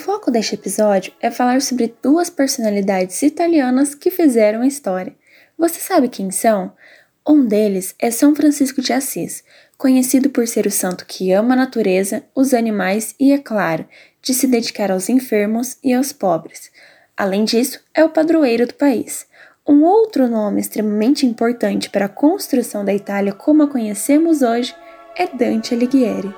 foco deste episódio é falar sobre duas personalidades italianas que fizeram a história. Você sabe quem são? Um deles é São Francisco de Assis, conhecido por ser o santo que ama a natureza, os animais e, é claro, de se dedicar aos enfermos e aos pobres. Além disso, é o padroeiro do país. Um outro nome extremamente importante para a construção da Itália como a conhecemos hoje é Dante Alighieri.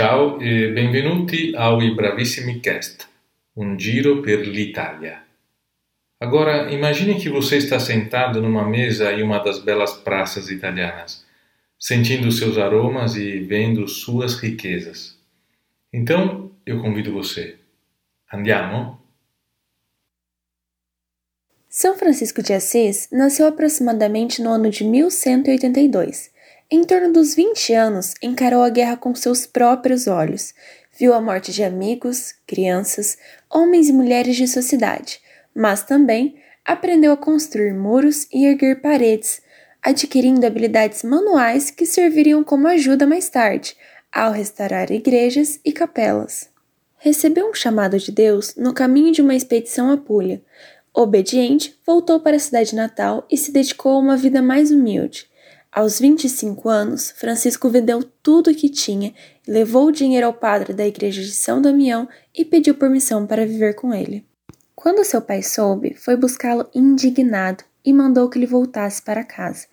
Ciao e benvenuti ao I Bravissimi Cast, um giro per l'Italia. Agora, imagine que você está sentado numa mesa em uma das belas praças italianas, sentindo seus aromas e vendo suas riquezas. Então, eu convido você. Andiamo? São Francisco de Assis nasceu aproximadamente no ano de 1182. Em torno dos 20 anos, encarou a guerra com seus próprios olhos. Viu a morte de amigos, crianças, homens e mulheres de sua cidade mas também aprendeu a construir muros e erguer paredes, adquirindo habilidades manuais que serviriam como ajuda mais tarde, ao restaurar igrejas e capelas. Recebeu um chamado de Deus no caminho de uma expedição à Puglia. Obediente, voltou para a cidade natal e se dedicou a uma vida mais humilde. Aos 25 anos, Francisco vendeu tudo o que tinha, levou o dinheiro ao padre da igreja de São Damião e pediu permissão para viver com ele. Quando seu pai soube, foi buscá-lo indignado e mandou que ele voltasse para casa,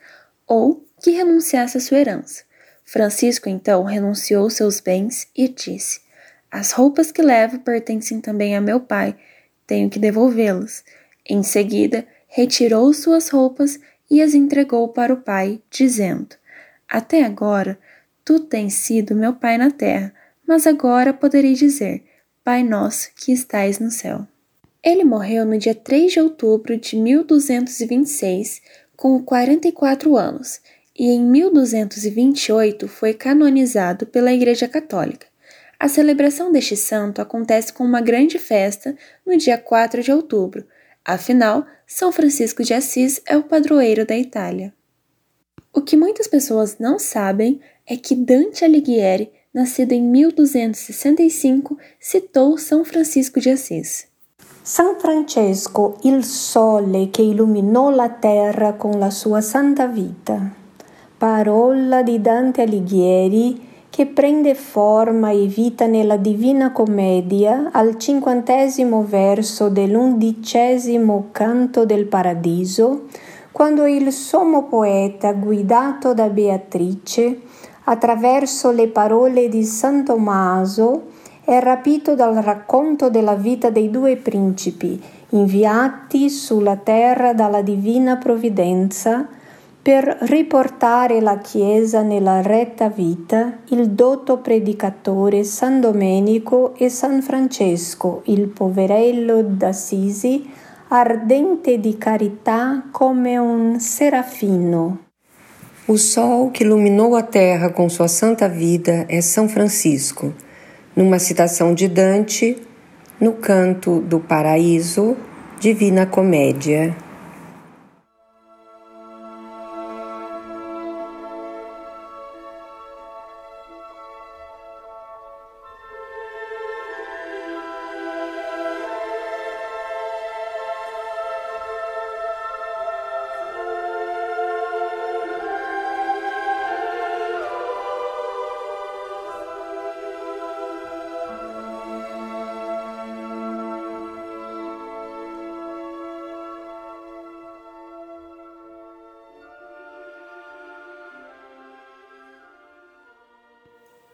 ou que renunciasse à sua herança. Francisco então renunciou seus bens e disse: As roupas que levo pertencem também a meu pai, tenho que devolvê-las. Em seguida, retirou suas roupas e as entregou para o pai, dizendo: Até agora tu tens sido meu pai na terra, mas agora poderei dizer: Pai nosso que estais no céu. Ele morreu no dia 3 de outubro de 1226, com 44 anos, e em 1228 foi canonizado pela Igreja Católica. A celebração deste santo acontece com uma grande festa no dia 4 de outubro. Afinal, São Francisco de Assis é o padroeiro da Itália. O que muitas pessoas não sabem é que Dante Alighieri, nascido em 1265, citou São Francisco de Assis. San Francesco, il sole che illuminò la terra con la sua santa vita. Parola di Dante Alighieri che prende forma e vita nella Divina Commedia al cinquantesimo verso dell'undicesimo canto del Paradiso, quando il sommo poeta, guidato da Beatrice, attraverso le parole di San Tommaso, è rapito dal racconto della vita dei due principi inviati sulla terra dalla divina provvidenza per riportare la Chiesa nella retta vita, il dotto predicatore San Domenico e San Francesco, il poverello d'Assisi, ardente di carità come un serafino. O sol que iluminou a terra com sua santa vida é São Francisco numa citação de Dante, no canto do Paraíso, Divina Comédia.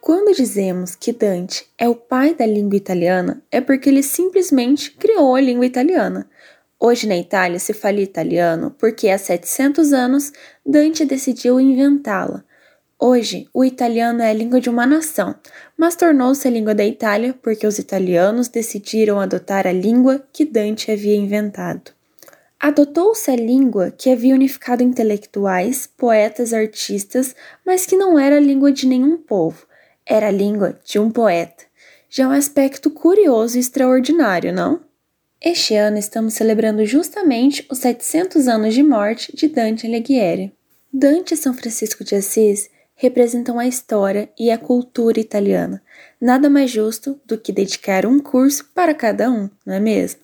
Quando dizemos que Dante é o pai da língua italiana, é porque ele simplesmente criou a língua italiana. Hoje na Itália se fala italiano porque há 700 anos Dante decidiu inventá-la. Hoje, o italiano é a língua de uma nação, mas tornou-se a língua da Itália porque os italianos decidiram adotar a língua que Dante havia inventado. Adotou-se a língua que havia unificado intelectuais, poetas, artistas, mas que não era a língua de nenhum povo era a língua de um poeta. Já é um aspecto curioso e extraordinário, não? Este ano estamos celebrando justamente os 700 anos de morte de Dante Alighieri. Dante São Francisco de Assis representam a história e a cultura italiana. Nada mais justo do que dedicar um curso para cada um, não é mesmo?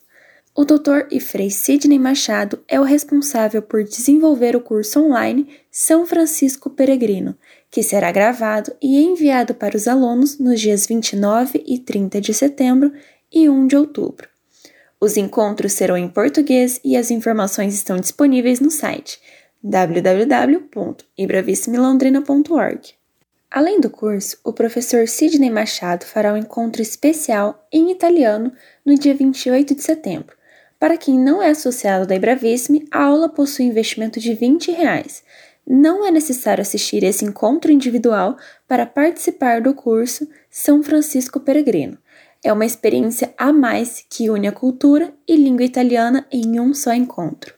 O Dr. e Frei Sidney Machado é o responsável por desenvolver o curso online São Francisco Peregrino, que será gravado e enviado para os alunos nos dias 29 e 30 de setembro e 1 de outubro. Os encontros serão em português e as informações estão disponíveis no site www.ibravissimilandrina.org. Além do curso, o professor Sidney Machado fará um encontro especial em italiano no dia 28 de setembro. Para quem não é associado da Ibravissime, a aula possui investimento de 20 reais. Não é necessário assistir esse encontro individual para participar do curso São Francisco Peregrino é uma experiência a mais que une a cultura e língua italiana em um só encontro.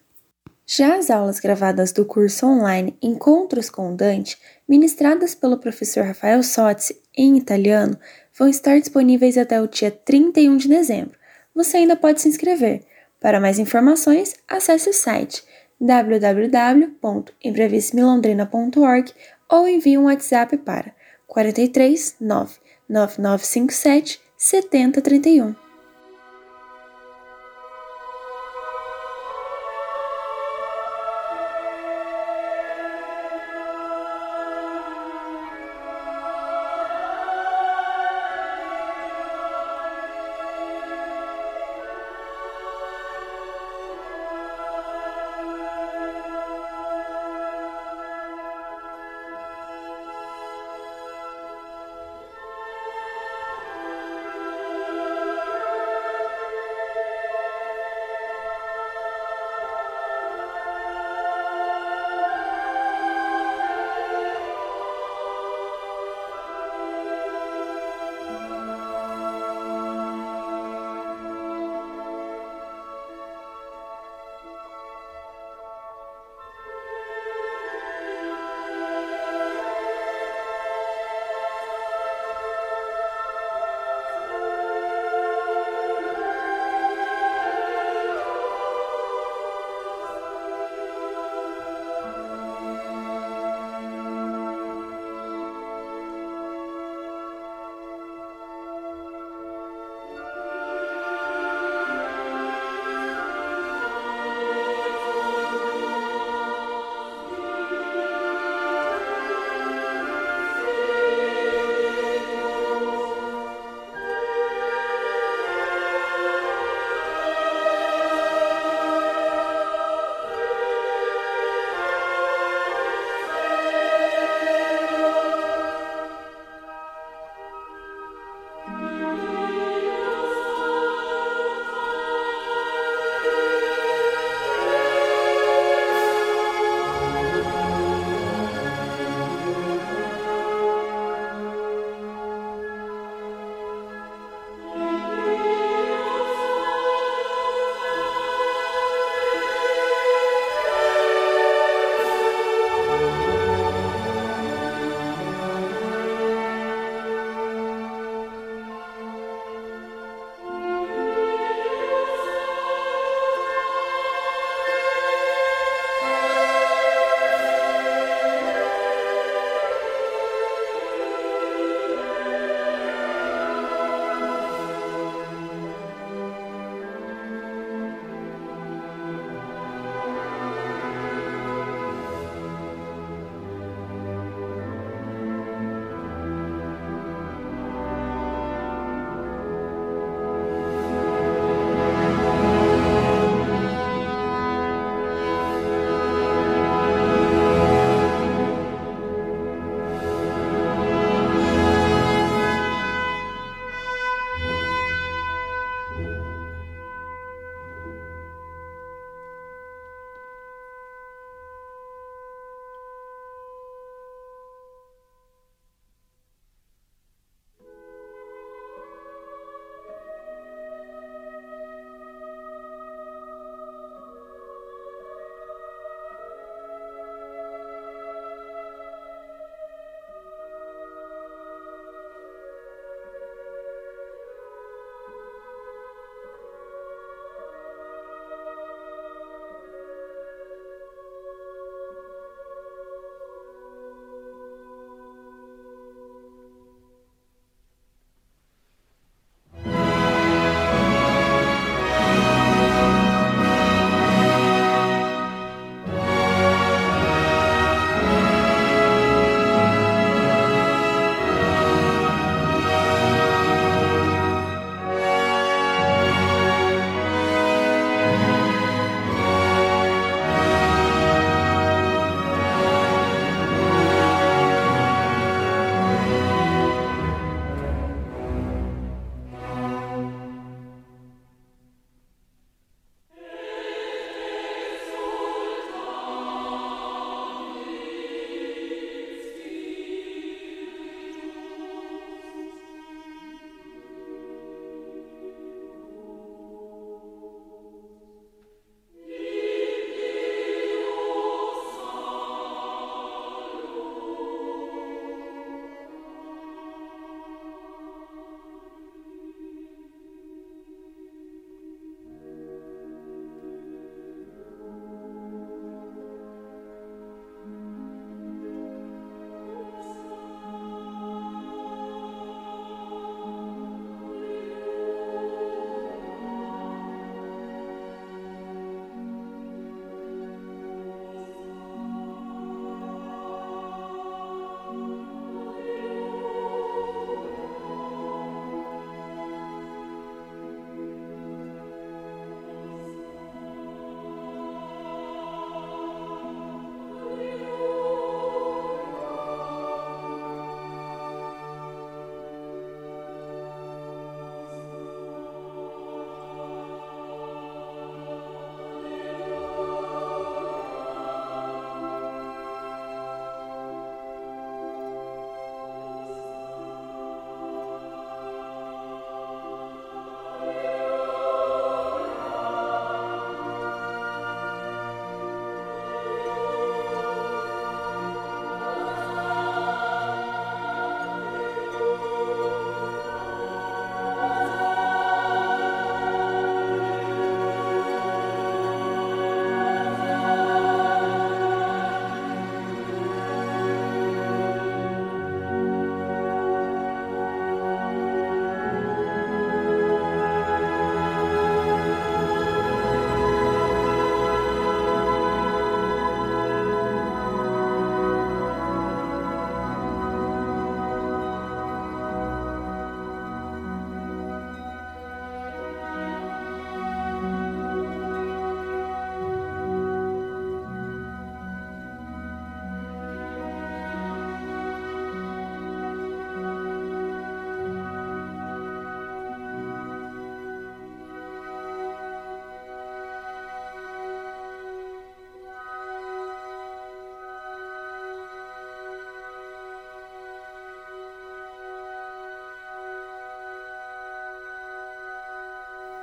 Já as aulas gravadas do curso online Encontros com o Dante, ministradas pelo professor Rafael Sozzi em italiano, vão estar disponíveis até o dia 31 de dezembro. Você ainda pode se inscrever. Para mais informações, acesse o site www.embrevissimilandrina.org ou envie um WhatsApp para 43 99957 7031.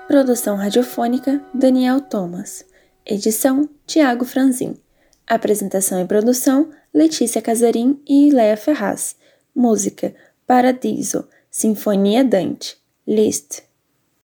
Produção radiofônica Daniel Thomas. Edição Tiago Franzin. Apresentação e produção Letícia Casarim e Léa Ferraz. Música Paradiso, Sinfonia Dante, Liszt.